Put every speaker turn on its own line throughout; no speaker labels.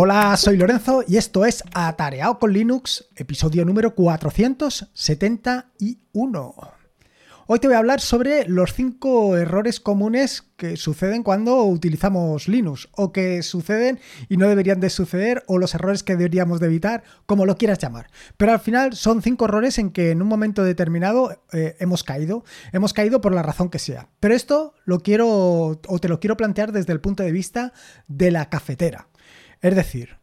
Hola, soy Lorenzo y esto es Atareado con Linux, episodio número 471. Hoy te voy a hablar sobre los 5 errores comunes que suceden cuando utilizamos Linux o que suceden y no deberían de suceder o los errores que deberíamos de evitar, como lo quieras llamar. Pero al final son 5 errores en que en un momento determinado eh, hemos caído. Hemos caído por la razón que sea. Pero esto lo quiero o te lo quiero plantear desde el punto de vista de la cafetera. Es decir,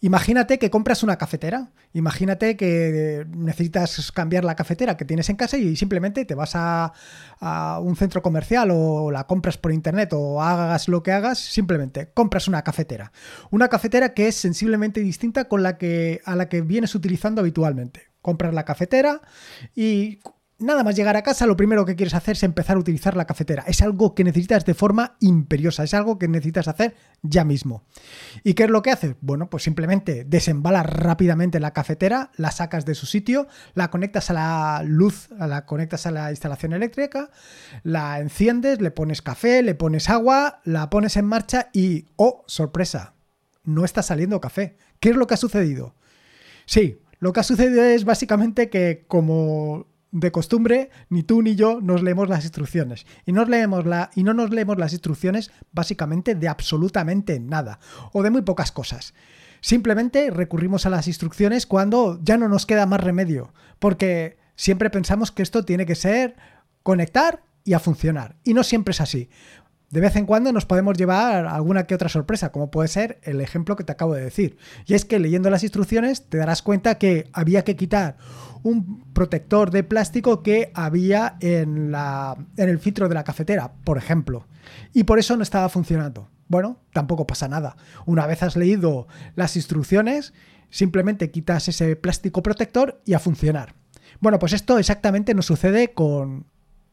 Imagínate que compras una cafetera, imagínate que necesitas cambiar la cafetera que tienes en casa y simplemente te vas a, un centro comercial o la compras por internet o hagas lo que hagas, simplemente compras una cafetera. Una cafetera que es sensiblemente distinta con la que, a la que vienes utilizando habitualmente. Compras la cafetera y Nada más llegar a casa, lo primero que quieres hacer es empezar a utilizar la cafetera. Es algo que necesitas de forma imperiosa, es algo que necesitas hacer ya mismo. ¿Y qué es lo que haces? Bueno, pues simplemente desembalas rápidamente la cafetera, la sacas de su sitio, la conectas a la luz, la conectas a la instalación eléctrica, la enciendes, le pones café, le pones agua, la pones en marcha y, oh, sorpresa, no está saliendo café. ¿Qué es lo que ha sucedido? Sí, lo que ha sucedido es básicamente que como de costumbre, ni tú ni yo nos leemos las instrucciones. Y, nos leemos la, y no nos leemos las instrucciones básicamente de absolutamente nada, o de muy pocas cosas. Simplemente recurrimos a las instrucciones cuando ya no nos queda más remedio, porque siempre pensamos que esto tiene que ser conectar y a funcionar. Y no siempre es así de vez en cuando nos podemos llevar alguna que otra sorpresa, como puede ser el ejemplo que te acabo de decir. Y es que leyendo las instrucciones te darás cuenta que había que quitar un protector de plástico que había en, el filtro de la cafetera, por ejemplo. Y por eso no estaba funcionando. Bueno, tampoco pasa nada. Una vez has leído las instrucciones, simplemente quitas ese plástico protector y a funcionar. Bueno, pues esto exactamente nos sucede con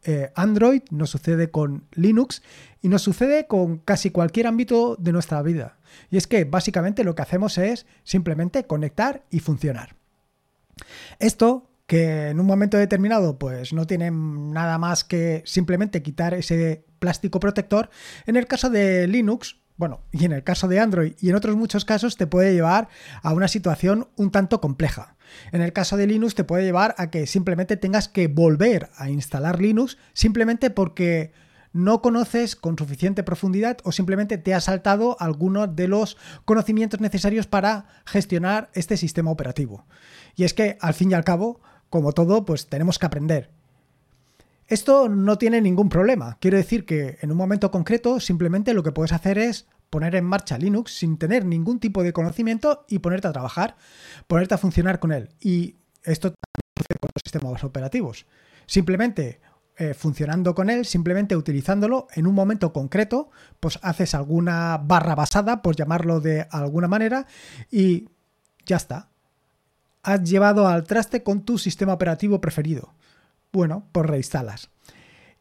eh, Android, nos sucede con Linux y nos sucede con casi cualquier ámbito de nuestra vida. Y es que básicamente lo que hacemos es simplemente conectar y funcionar. Esto que en un momento determinado pues no tiene nada más que simplemente quitar ese plástico protector, en el caso de Linux bueno, y en el caso de Android y en otros muchos casos te puede llevar a una situación un tanto compleja. En el caso de Linux te puede llevar a que simplemente tengas que volver a instalar Linux simplemente porque no conoces con suficiente profundidad o simplemente te ha saltado algunos de los conocimientos necesarios para gestionar este sistema operativo. Y es que al fin y al cabo, como todo, pues tenemos que aprender. Esto no tiene ningún problema. Quiero decir que en un momento concreto simplemente lo que puedes hacer es poner en marcha Linux sin tener ningún tipo de conocimiento y ponerte a trabajar, ponerte a funcionar con él. Y esto también sucede con los sistemas operativos. Simplemente eh, funcionando con él, simplemente utilizándolo en un momento concreto, pues haces alguna barra basada, por llamarlo de alguna manera, y ya está. Has llevado al traste con tu sistema operativo preferido bueno, pues reinstalas.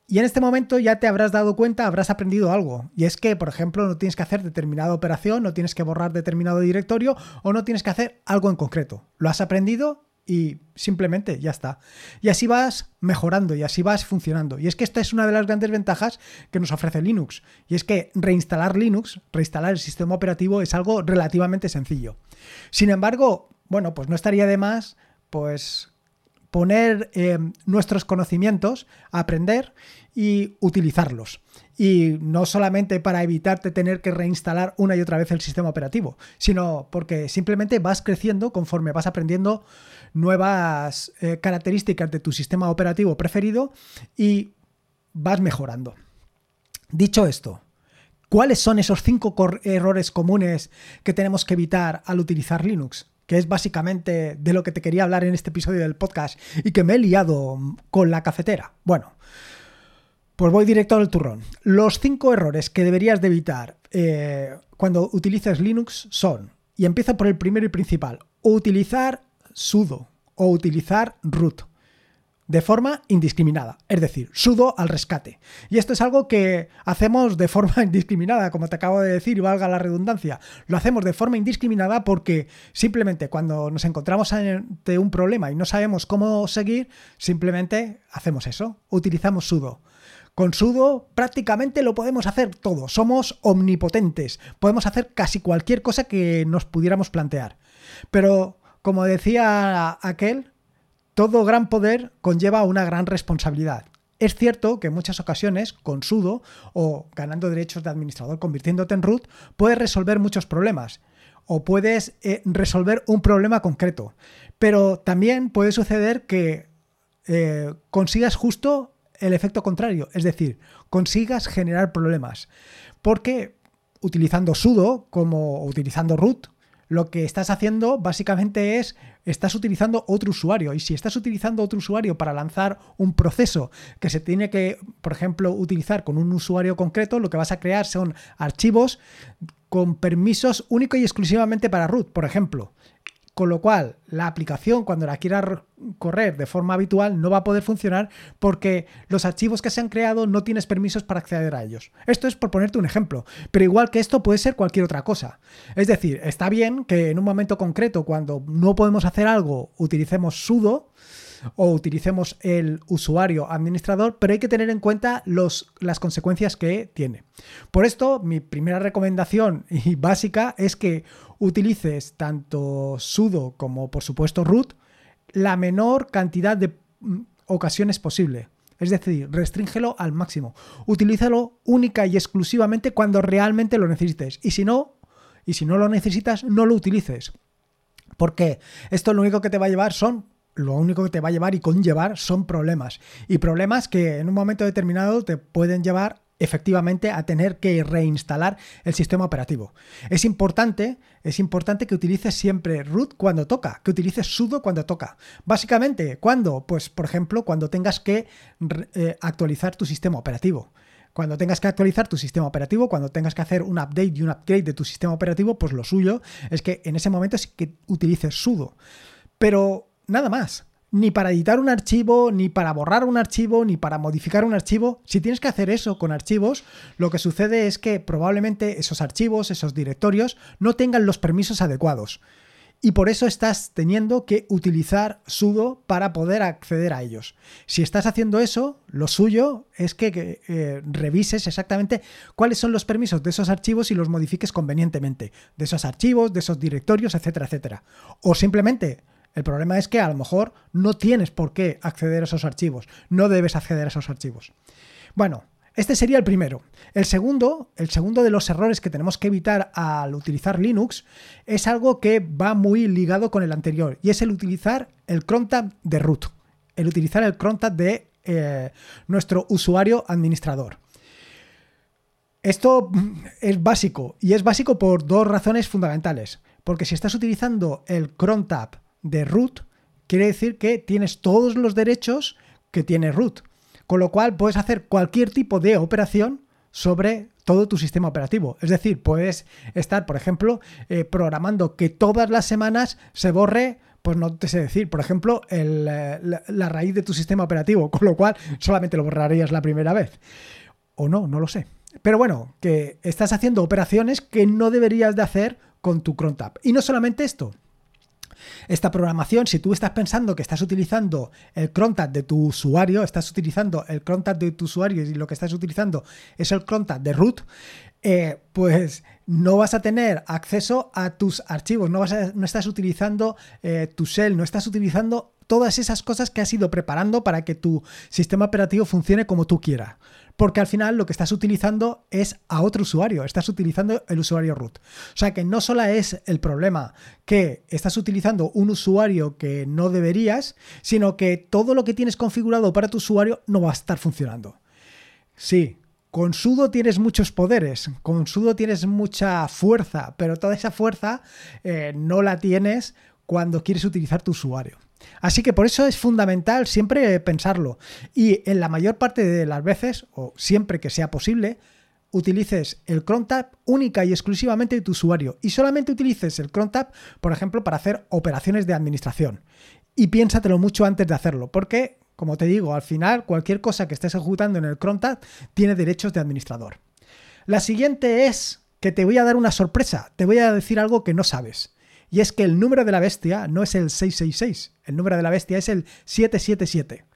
Y en este momento ya te habrás dado cuenta, habrás aprendido algo. Y es que, por ejemplo, no tienes que hacer determinada operación, no tienes que borrar determinado directorio o no tienes que hacer algo en concreto. Lo has aprendido y simplemente ya está. Y así vas mejorando y así vas funcionando. Y es que esta es una de las grandes ventajas que nos ofrece Linux. Y es que reinstalar Linux, reinstalar el sistema operativo es algo relativamente sencillo. Sin embargo, bueno, pues no estaría de más pues poner eh, nuestros conocimientos, aprender y utilizarlos. Y no solamente para evitarte tener que reinstalar una y otra vez el sistema operativo, sino porque simplemente vas creciendo conforme vas aprendiendo nuevas eh, características de tu sistema operativo preferido y vas mejorando. Dicho esto, ¿cuáles son esos cinco errores comunes que tenemos que evitar al utilizar Linux? que es básicamente de lo que te quería hablar en este episodio del podcast y que me he liado con la cafetera. Bueno, pues voy directo al turrón. Los cinco errores que deberías de evitar eh, cuando utilices Linux son, y empiezo por el primero y principal, utilizar sudo o utilizar root de forma indiscriminada, es decir, sudo al rescate. Y esto es algo que hacemos de forma indiscriminada, como te acabo de decir, y valga la redundancia. Lo hacemos de forma indiscriminada porque simplemente cuando nos encontramos ante un problema y no sabemos cómo seguir, simplemente hacemos eso, utilizamos sudo. Con sudo prácticamente lo podemos hacer todo, somos omnipotentes, podemos hacer casi cualquier cosa que nos pudiéramos plantear. Pero, como decía aquel, todo gran poder conlleva una gran responsabilidad. Es cierto que en muchas ocasiones, con sudo o ganando derechos de administrador convirtiéndote en root, puedes resolver muchos problemas o puedes eh, resolver un problema concreto. Pero también puede suceder que eh, consigas justo el efecto contrario, es decir, consigas generar problemas. Porque utilizando sudo como utilizando root, lo que estás haciendo básicamente es, estás utilizando otro usuario. Y si estás utilizando otro usuario para lanzar un proceso que se tiene que, por ejemplo, utilizar con un usuario concreto, lo que vas a crear son archivos con permisos único y exclusivamente para root, por ejemplo. Con lo cual, la aplicación, cuando la quiera correr de forma habitual, no va a poder funcionar porque los archivos que se han creado no tienes permisos para acceder a ellos. Esto es por ponerte un ejemplo, pero igual que esto puede ser cualquier otra cosa. Es decir, está bien que en un momento concreto, cuando no podemos hacer algo, utilicemos sudo, o utilicemos el usuario administrador, pero hay que tener en cuenta los, las consecuencias que tiene. Por esto, mi primera recomendación y básica es que utilices tanto sudo como por supuesto root la menor cantidad de mm, ocasiones posible. Es decir, restríngelo al máximo. Utilízalo única y exclusivamente cuando realmente lo necesites. Y si no, y si no lo necesitas, no lo utilices. Porque esto lo único que te va a llevar son lo único que te va a llevar y conllevar son problemas. Y problemas que en un momento determinado te pueden llevar efectivamente a tener que reinstalar el sistema operativo. Es importante, es importante que utilices siempre root cuando toca, que utilices sudo cuando toca. Básicamente, ¿cuándo? Pues por ejemplo, cuando tengas que eh, actualizar tu sistema operativo. Cuando tengas que actualizar tu sistema operativo, cuando tengas que hacer un update y un upgrade de tu sistema operativo, pues lo suyo es que en ese momento sí que utilices sudo. Pero nada más. Ni para editar un archivo, ni para borrar un archivo, ni para modificar un archivo. Si tienes que hacer eso con archivos, lo que sucede es que probablemente esos archivos, esos directorios, no tengan los permisos adecuados. Y por eso estás teniendo que utilizar sudo para poder acceder a ellos. Si estás haciendo eso, lo suyo es que, eh, revises exactamente cuáles son los permisos de esos archivos y los modifiques convenientemente. De esos archivos, de esos directorios, etcétera, etcétera. O simplemente el problema es que a lo mejor no tienes por qué acceder a esos archivos, no debes acceder a esos archivos. Bueno, este sería el primero. El segundo, el segundo de los errores que tenemos que evitar al utilizar Linux es algo que va muy ligado con el anterior y es el utilizar el crontab de root, el utilizar el crontab de eh, nuestro usuario administrador. Esto es básico y es básico por dos razones fundamentales. Porque si estás utilizando el cron de root, quiere decir que tienes todos los derechos que tiene root. Con lo cual puedes hacer cualquier tipo de operación sobre todo tu sistema operativo. Es decir, puedes estar, por ejemplo, eh, programando que todas las semanas se borre, pues no te sé decir, por ejemplo, eh, la, la, raíz de tu sistema operativo, con lo cual solamente lo borrarías la primera vez. O no, no lo sé. Pero bueno, que estás haciendo operaciones que no deberías de hacer con tu cron tab. Y no solamente esto, esta programación, si tú estás pensando que estás utilizando el crontab de tu usuario, estás utilizando el crontab de tu usuario y lo que estás utilizando es el crontab de root, eh, pues no vas a tener acceso a tus archivos, no, vas no estás utilizando eh, tu shell, no estás utilizando todas esas cosas que has ido preparando para que tu sistema operativo funcione como tú quieras porque al final lo que estás utilizando es a otro usuario, estás utilizando el usuario root. O sea que no solo es el problema que estás utilizando un usuario que no deberías, sino que todo lo que tienes configurado para tu usuario no va a estar funcionando. Sí, con sudo tienes muchos poderes, con sudo tienes mucha fuerza, pero toda esa fuerza eh, no la tienes cuando quieres utilizar tu usuario. Así que por eso es fundamental siempre pensarlo. Y en la mayor parte de las veces, o siempre que sea posible, utilices el cron tab única y exclusivamente de tu usuario. Y solamente utilices el cron tab, por ejemplo, para hacer operaciones de administración. Y piénsatelo mucho antes de hacerlo, porque, como te digo, al final cualquier cosa que estés ejecutando en el cron tab tiene derechos de administrador. La siguiente es que te voy a dar una sorpresa, te voy a decir algo que no sabes. Y es que el número de la bestia no es el 666, el número de la bestia es el 777.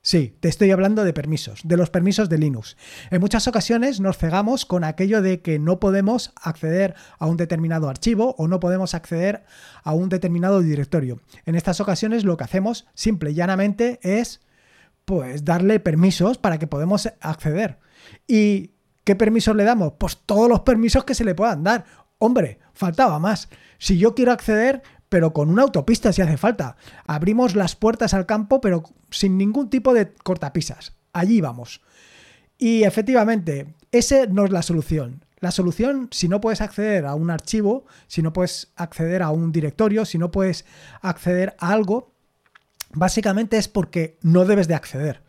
Sí, te estoy hablando de permisos, de los permisos de Linux. En muchas ocasiones nos cegamos con aquello de que no podemos acceder a un determinado archivo o no podemos acceder a un determinado directorio. En estas ocasiones lo que hacemos simple y llanamente es pues darle permisos para que podamos acceder. ¿Y qué permisos le damos? Pues todos los permisos que se le puedan dar. Hombre, faltaba más. Si yo quiero acceder, pero con una autopista si hace falta. Abrimos las puertas al campo, pero sin ningún tipo de cortapisas. Allí vamos. Y efectivamente, esa no es la solución. La solución, si no puedes acceder a un archivo, si no puedes acceder a un directorio, si no puedes acceder a algo, básicamente es porque no debes de acceder.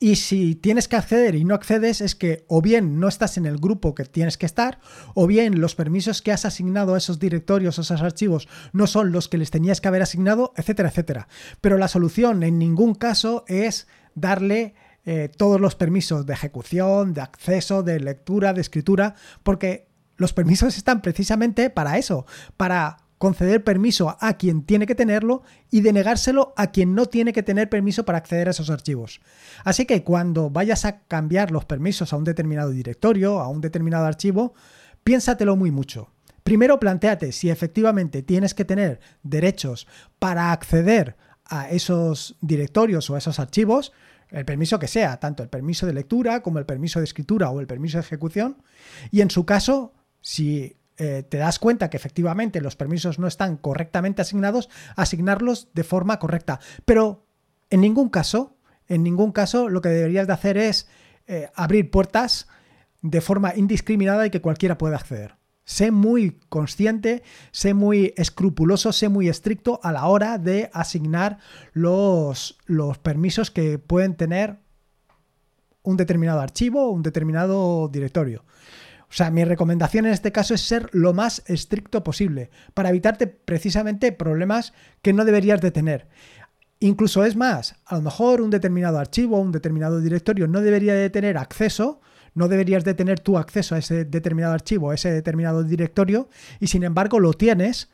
Y si tienes que acceder y no accedes, es que o bien no estás en el grupo que tienes que estar, o bien los permisos que has asignado a esos directorios o esos archivos no son los que les tenías que haber asignado, etcétera, etcétera. Pero la solución en ningún caso es darle eh, todos los permisos de ejecución, de acceso, de lectura, de escritura, porque los permisos están precisamente para eso, para conceder permiso a quien tiene que tenerlo y denegárselo a quien no tiene que tener permiso para acceder a esos archivos. Así que cuando vayas a cambiar los permisos a un determinado directorio, a un determinado archivo, piénsatelo muy mucho. Primero planteate si efectivamente tienes que tener derechos para acceder a esos directorios o a esos archivos, el permiso que sea, tanto el permiso de lectura como el permiso de escritura o el permiso de ejecución, y en su caso, si eh, te das cuenta que efectivamente los permisos no están correctamente asignados, asignarlos de forma correcta. Pero en ningún caso, en ningún caso lo que deberías de hacer es eh, abrir puertas de forma indiscriminada y que cualquiera pueda acceder. Sé muy consciente, sé muy escrupuloso, sé muy estricto a la hora de asignar los, los permisos que pueden tener un determinado archivo o un determinado directorio. O sea, mi recomendación en este caso es ser lo más estricto posible para evitarte precisamente problemas que no deberías de tener. Incluso es más, a lo mejor un determinado archivo, un determinado directorio no debería de tener acceso, no deberías de tener tu acceso a ese determinado archivo, a ese determinado directorio, y sin embargo lo tienes.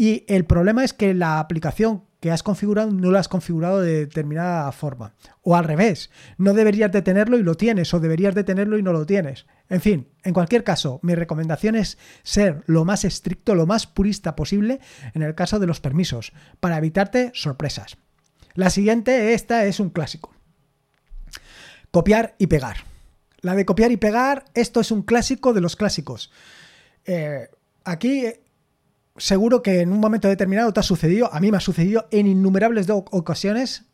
Y el problema es que la aplicación que has configurado no lo has configurado de determinada forma. O al revés, no deberías de tenerlo y lo tienes, o deberías de tenerlo y no lo tienes. En fin, en cualquier caso, mi recomendación es ser lo más estricto, lo más purista posible en el caso de los permisos, para evitarte sorpresas. La siguiente, esta es un clásico. Copiar y pegar. La de copiar y pegar, esto es un clásico de los clásicos. Eh, aquí seguro que en un momento determinado te ha sucedido, a mí me ha sucedido en innumerables ocasiones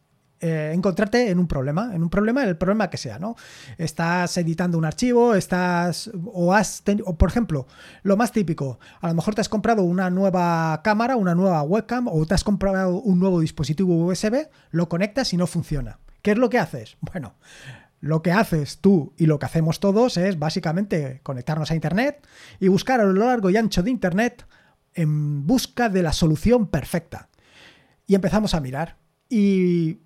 eh, encontrarte en un problema, en un problema, el problema que sea, ¿no? Estás editando un archivo, estás, o has, o por ejemplo, lo más típico, a lo mejor te has comprado una nueva cámara, una nueva webcam, o te has comprado un nuevo dispositivo USB, lo conectas y no funciona. ¿Qué es lo que haces? Bueno, lo que haces tú y lo que hacemos todos es básicamente conectarnos a Internet y buscar a lo largo y ancho de Internet en busca de la solución perfecta. Y empezamos a mirar. Y,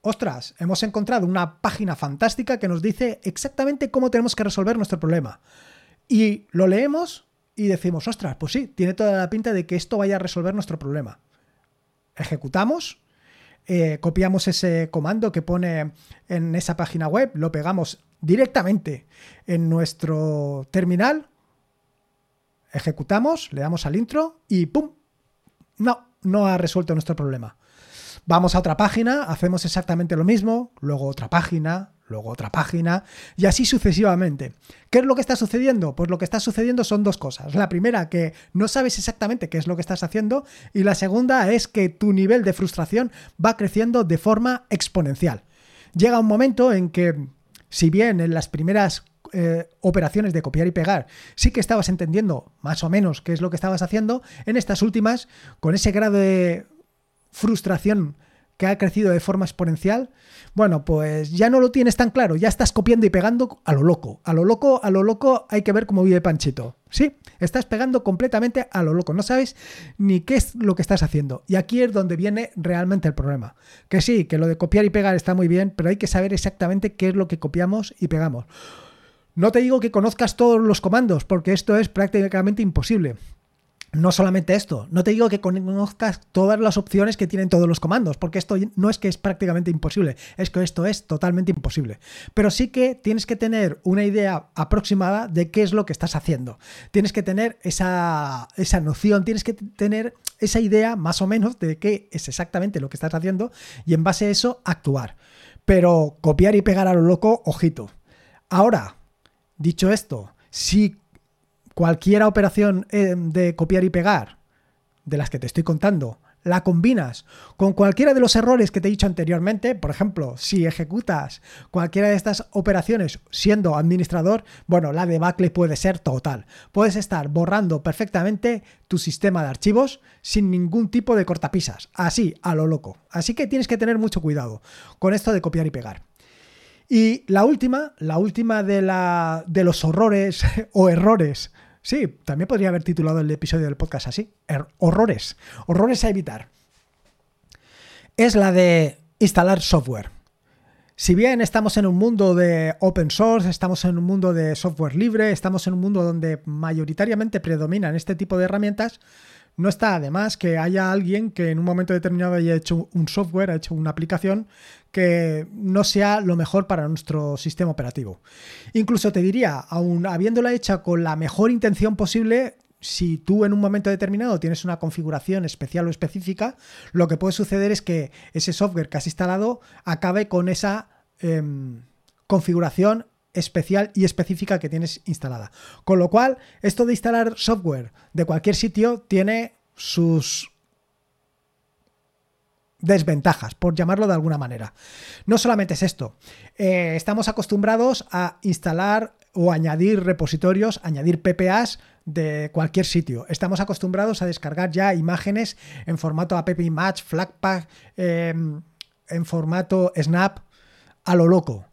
ostras, hemos encontrado una página fantástica que nos dice exactamente cómo tenemos que resolver nuestro problema. Y lo leemos y decimos, ostras, pues sí, tiene toda la pinta de que esto vaya a resolver nuestro problema. Ejecutamos, eh, copiamos ese comando que pone en esa página web, lo pegamos directamente en nuestro terminal Ejecutamos, le damos al intro y ¡pum! No, no ha resuelto nuestro problema. Vamos a otra página, hacemos exactamente lo mismo, luego otra página, luego otra página y así sucesivamente. ¿Qué es lo que está sucediendo? Pues lo que está sucediendo son dos cosas. La primera, que no sabes exactamente qué es lo que estás haciendo y la segunda es que tu nivel de frustración va creciendo de forma exponencial. Llega un momento en que, si bien en las primeras eh, operaciones de copiar y pegar, sí que estabas entendiendo más o menos qué es lo que estabas haciendo, en estas últimas, con ese grado de frustración que ha crecido de forma exponencial, bueno, pues ya no lo tienes tan claro, ya estás copiando y pegando a lo loco. A lo loco, a lo loco hay que ver cómo vive Panchito. Sí, estás pegando completamente a lo loco, no sabes ni qué es lo que estás haciendo. Y aquí es donde viene realmente el problema. Que sí, que lo de copiar y pegar está muy bien, pero hay que saber exactamente qué es lo que copiamos y pegamos. No te digo que conozcas todos los comandos, porque esto es prácticamente imposible. no solamente esto, no te digo que conozcas todas las opciones que tienen todos los comandos, porque esto no es que es prácticamente imposible, es que esto es totalmente imposible. Pero sí que tienes que tener una idea aproximada de qué es lo que estás haciendo. Tienes que tener esa, esa noción, tienes que tener esa idea más o menos de qué es exactamente lo que estás haciendo y en base a eso actuar. Pero copiar y pegar a lo loco, ojito. Ahora, dicho esto, si cualquier operación eh, de copiar y pegar, de las que te estoy contando, la combinas con cualquiera de los errores que te he dicho anteriormente, por ejemplo, si ejecutas cualquiera de estas operaciones siendo administrador, bueno, la debacle puede ser total. Puedes estar borrando perfectamente tu sistema de archivos sin ningún tipo de cortapisas, así, a lo loco. Así que tienes que tener mucho cuidado con esto de copiar y pegar. Y la última, la última de, los horrores o errores Sí, también podría haber titulado el episodio del podcast así. Er, horrores. Horrores a evitar. Es la de instalar software. Si bien estamos en un mundo de open source, estamos en un mundo de software libre, estamos en un mundo donde mayoritariamente predominan este tipo de herramientas, no está además que haya alguien que en un momento determinado haya hecho un software, ha hecho una aplicación que no sea lo mejor para nuestro sistema operativo. Incluso te diría, aun habiéndola hecha con la mejor intención posible, si tú en un momento determinado tienes una configuración especial o específica, lo que puede suceder es que ese software que has instalado acabe con esa em, configuración especial y específica que tienes instalada. Con lo cual, esto de instalar software de cualquier sitio tiene sus desventajas, por llamarlo de alguna manera. No solamente es esto, eh, estamos acostumbrados a instalar o añadir repositorios, añadir PPAs de cualquier sitio. Estamos acostumbrados a descargar ya imágenes en formato app image, flatpak, em, en formato snap, a lo loco.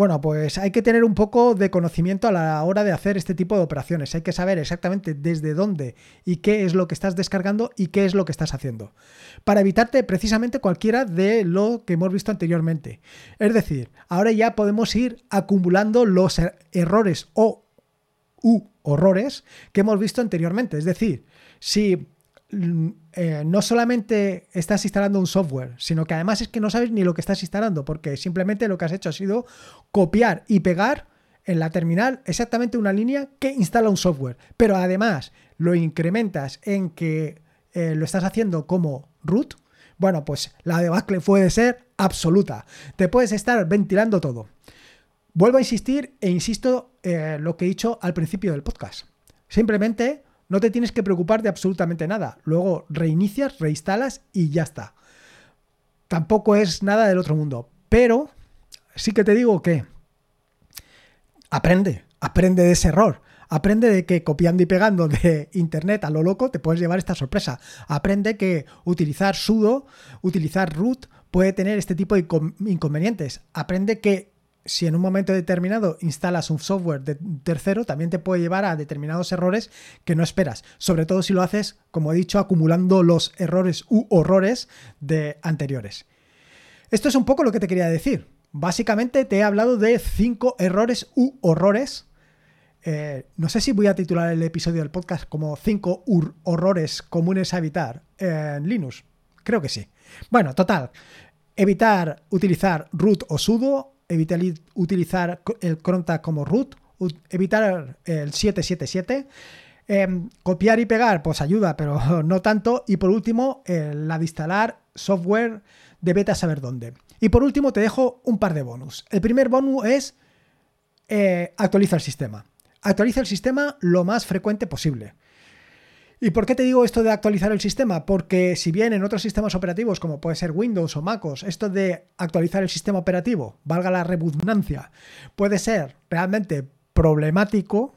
Bueno, pues hay que tener un poco de conocimiento a la hora de hacer este tipo de operaciones. Hay que saber exactamente desde dónde y qué es lo que estás descargando y qué es lo que estás haciendo. Para evitarte precisamente cualquiera de lo que hemos visto anteriormente. Es decir, ahora ya podemos ir acumulando los er-, errores o u horrores que hemos visto anteriormente. Es decir, si eh, no solamente estás instalando un software, sino que además es que no sabes ni lo que estás instalando, porque simplemente lo que has hecho ha sido copiar y pegar en la terminal exactamente una línea que instala un software. Pero además lo incrementas en que eh, lo estás haciendo como root. Bueno, pues la debacle puede ser absoluta. Te puedes estar ventilando todo. Vuelvo a insistir e insisto eh, lo que he dicho al principio del podcast. Simplemente no te tienes que preocupar de absolutamente nada. Luego reinicias, reinstalas y ya está. Tampoco es nada del otro mundo. Pero sí que te digo que aprende, aprende de ese error. Aprende de que copiando y pegando de internet a lo loco te puedes llevar esta sorpresa. Aprende que utilizar sudo, utilizar root puede tener este tipo de inconvenientes. Aprende que si en un momento determinado instalas un software de tercero, también te puede llevar a determinados errores que no esperas. Sobre todo si lo haces, como he dicho, acumulando los errores u horrores de anteriores. Esto es un poco lo que te quería decir. Básicamente te he hablado de cinco errores u horrores. Eh, no sé si voy a titular el episodio del podcast como cinco horrores comunes a evitar en Linux. Creo que sí. Bueno, total. Evitar utilizar root o sudo, evitar utilizar el cronta como root, evitar el 777. Em, copiar y pegar, pues ayuda, pero no tanto. Y por último, la de instalar software de beta saber dónde. Y por último, te dejo un par de bonus. El primer bonus es eh, actualiza el sistema. Actualiza el sistema lo más frecuente posible. ¿Y por qué te digo esto de actualizar el sistema? Porque si bien en otros sistemas operativos, como puede ser Windows o MacOS, esto de actualizar el sistema operativo, valga la redundancia, puede ser realmente problemático,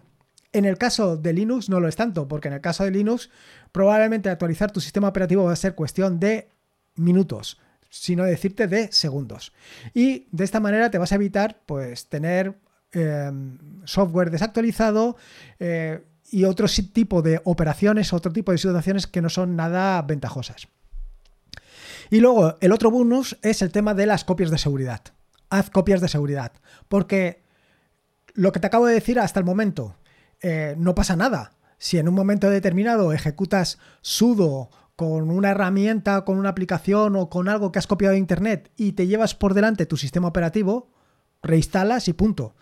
en el caso de Linux no lo es tanto, porque en el caso de Linux probablemente actualizar tu sistema operativo va a ser cuestión de minutos, sino decirte de segundos. Y de esta manera te vas a evitar pues tener eh, software desactualizado, eh, y otro tipo de operaciones, otro tipo de situaciones que no son nada ventajosas. Y luego, el otro bonus es el tema de las copias de seguridad. Haz copias de seguridad, porque lo que te acabo de decir hasta el momento, eh, no pasa nada. Si en un momento determinado ejecutas sudo con una herramienta, con una aplicación o con algo que has copiado de internet y te llevas por delante tu sistema operativo, reinstalas y punto.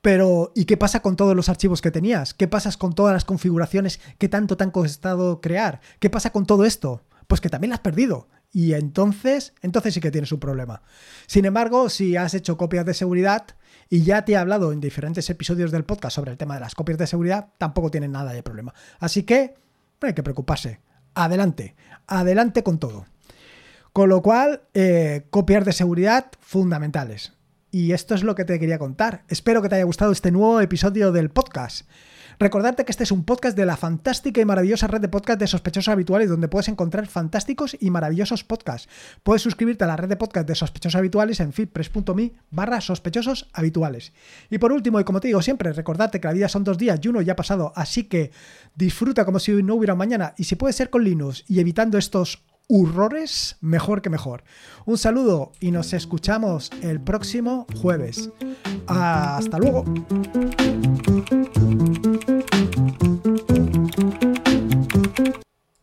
Pero, ¿y qué pasa con todos los archivos que tenías? ¿Qué pasa con todas las configuraciones que tanto te han costado crear? ¿Qué pasa con todo esto? Pues que también las has perdido. Y entonces, entonces sí que tienes un problema. Sin embargo, si has hecho copias de seguridad y ya te he hablado en diferentes episodios del podcast sobre el tema de las copias de seguridad, tampoco tienen nada de problema. Así que no hay que preocuparse. Adelante, adelante con todo. Con lo cual, eh, copias de seguridad fundamentales. Y esto es lo que te quería contar. Espero que te haya gustado este nuevo episodio del podcast. Recordarte que este es un podcast de la fantástica y maravillosa red de podcast de sospechosos habituales, donde puedes encontrar fantásticos y maravillosos podcasts. Puedes suscribirte a la red de podcast de sospechosos habituales en fitpress.me barra sospechosos habituales. Y por último, y como te digo siempre, recordarte que la vida son dos días y uno ya ha pasado, así que disfruta como si no hubiera mañana y si puede ser con Linux y evitando estos horrores, mejor que mejor. Un saludo y nos escuchamos el próximo jueves. Hasta luego.